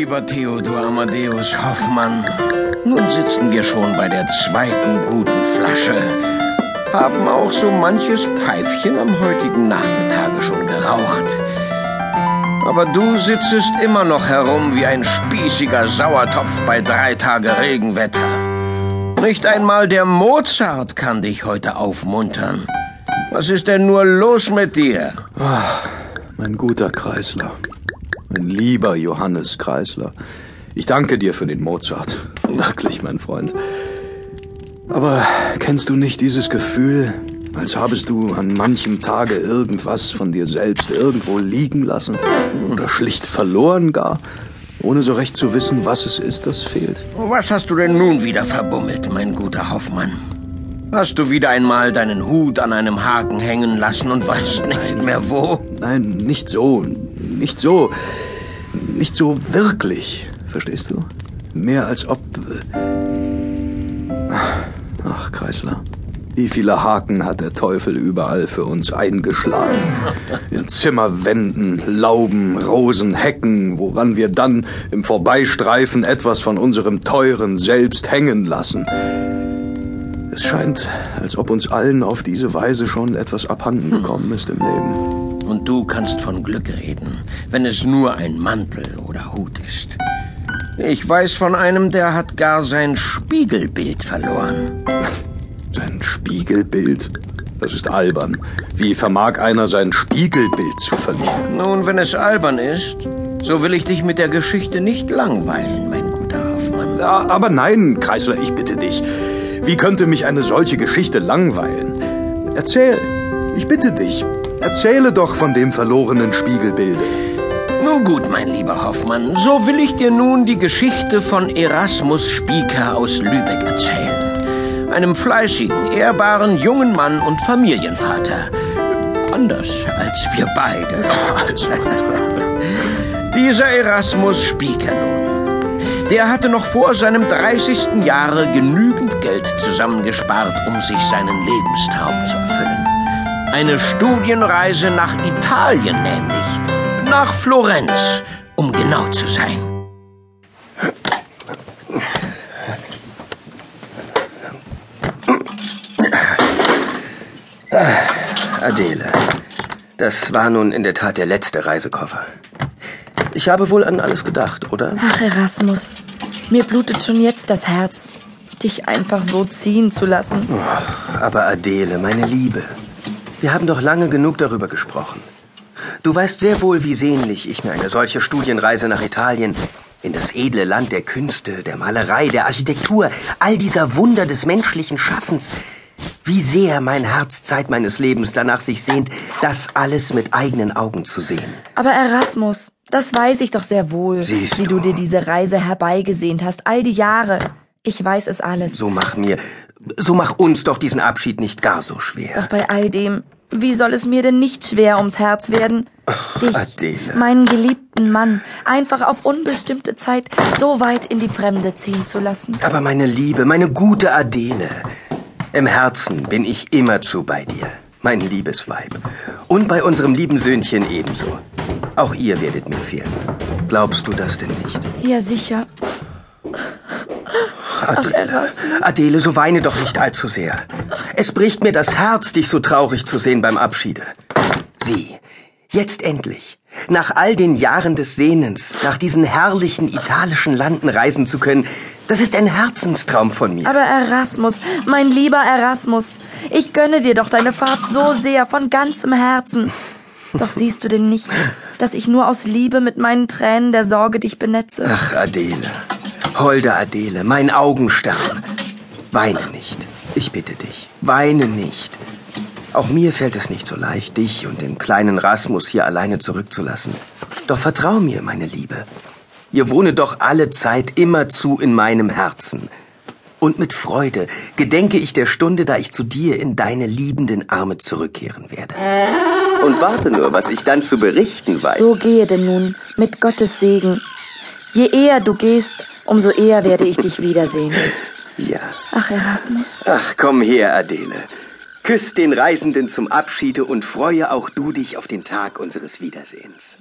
lieber Theodor Amadeus Hoffmann, nun sitzen wir schon bei der zweiten guten Flasche, haben auch so manches Pfeifchen am heutigen Nachmittage schon geraucht. Aber du sitzest immer noch herum wie ein spießiger Sauertopf bei drei Tage Regenwetter. Nicht einmal der Mozart kann dich heute aufmuntern. Was ist denn nur los mit dir? Ach, mein guter Kreisler. Mein lieber Johannes Kreisler. Ich danke dir für den Mozart. Wirklich, mein Freund. Aber kennst du nicht dieses Gefühl, als habest du an manchem Tage irgendwas von dir selbst irgendwo liegen lassen oder schlicht verloren gar, ohne so recht zu wissen, was es ist, das fehlt? Was hast du denn nun wieder verbummelt, mein guter Hoffmann? Hast du wieder einmal deinen Hut an einem Haken hängen lassen und weißt nicht mehr wo? Nein, nicht so, nicht so, nicht so wirklich, verstehst du? Mehr als ob... äh, Ach, Kreisler, wie viele Haken hat der Teufel überall für uns eingeschlagen? In Zimmerwänden, Lauben, Rosen, Hecken, woran wir dann im Vorbeistreifen etwas von unserem teuren Selbst hängen lassen. Es scheint, als ob uns allen auf diese Weise schon etwas abhanden gekommen ist im Leben. Und du kannst von Glück reden, wenn es nur ein Mantel oder Hut ist. Ich weiß von einem, der hat gar sein Spiegelbild verloren. Sein Spiegelbild? Das ist albern. Wie vermag einer sein Spiegelbild zu verlieren? Nun, wenn es albern ist, so will ich dich mit der Geschichte nicht langweilen, mein guter Hoffmann. Ja, aber nein, Kreisler, ich bitte dich. Wie könnte mich eine solche Geschichte langweilen? Erzähl. Ich bitte dich. Erzähle doch von dem verlorenen Spiegelbilde. Nun gut, mein lieber Hoffmann, so will ich dir nun die Geschichte von Erasmus Spieker aus Lübeck erzählen. Einem fleißigen, ehrbaren jungen Mann und Familienvater. Anders als wir beide. Dieser Erasmus Spieker nun. Der hatte noch vor seinem 30. Jahre genügend Geld zusammengespart, um sich seinen Lebenstraum zu erfüllen. Eine Studienreise nach Italien nämlich. Nach Florenz, um genau zu sein. Adele, das war nun in der Tat der letzte Reisekoffer. Ich habe wohl an alles gedacht, oder? Ach, Erasmus, mir blutet schon jetzt das Herz, dich einfach so ziehen zu lassen. Aber Adele, meine Liebe, wir haben doch lange genug darüber gesprochen. Du weißt sehr wohl, wie sehnlich ich mir eine solche Studienreise nach Italien, in das edle Land der Künste, der Malerei, der Architektur, all dieser Wunder des menschlichen Schaffens, wie sehr mein Herz Zeit meines Lebens danach sich sehnt, das alles mit eigenen Augen zu sehen. Aber Erasmus, das weiß ich doch sehr wohl, Siehst wie du du. dir diese Reise herbeigesehnt hast, all die Jahre. Ich weiß es alles. So mach mir, so mach uns doch diesen Abschied nicht gar so schwer. Doch bei all dem, wie soll es mir denn nicht schwer ums Herz werden, dich, Adele. meinen geliebten Mann, einfach auf unbestimmte Zeit so weit in die Fremde ziehen zu lassen? Aber meine Liebe, meine gute Adele, im Herzen bin ich immerzu bei dir, mein liebes Weib. Und bei unserem lieben Söhnchen ebenso. Auch ihr werdet mir fehlen. Glaubst du das denn nicht? Ja, sicher. Adele, Erasmus. Adele, so weine doch nicht allzu sehr. Es bricht mir das Herz, dich so traurig zu sehen beim Abschiede. Sieh, jetzt endlich, nach all den Jahren des Sehnens, nach diesen herrlichen italischen Landen reisen zu können, das ist ein Herzenstraum von mir. Aber Erasmus, mein lieber Erasmus, ich gönne dir doch deine Fahrt so sehr von ganzem Herzen. Doch siehst du denn nicht, dass ich nur aus Liebe mit meinen Tränen der Sorge dich benetze? Ach, Adele, holde Adele, mein Augenstern. Weine nicht, ich bitte dich, weine nicht. Auch mir fällt es nicht so leicht, dich und den kleinen Rasmus hier alleine zurückzulassen. Doch vertrau mir, meine Liebe. Ihr wohne doch alle Zeit immerzu in meinem Herzen. Und mit Freude gedenke ich der Stunde, da ich zu dir in deine liebenden Arme zurückkehren werde. Und warte nur, was ich dann zu berichten weiß. So gehe denn nun, mit Gottes Segen. Je eher du gehst, umso eher werde ich dich wiedersehen. Ja. Ach, Erasmus. Ach, komm her, Adele. Küss den Reisenden zum Abschiede und freue auch du dich auf den Tag unseres Wiedersehens.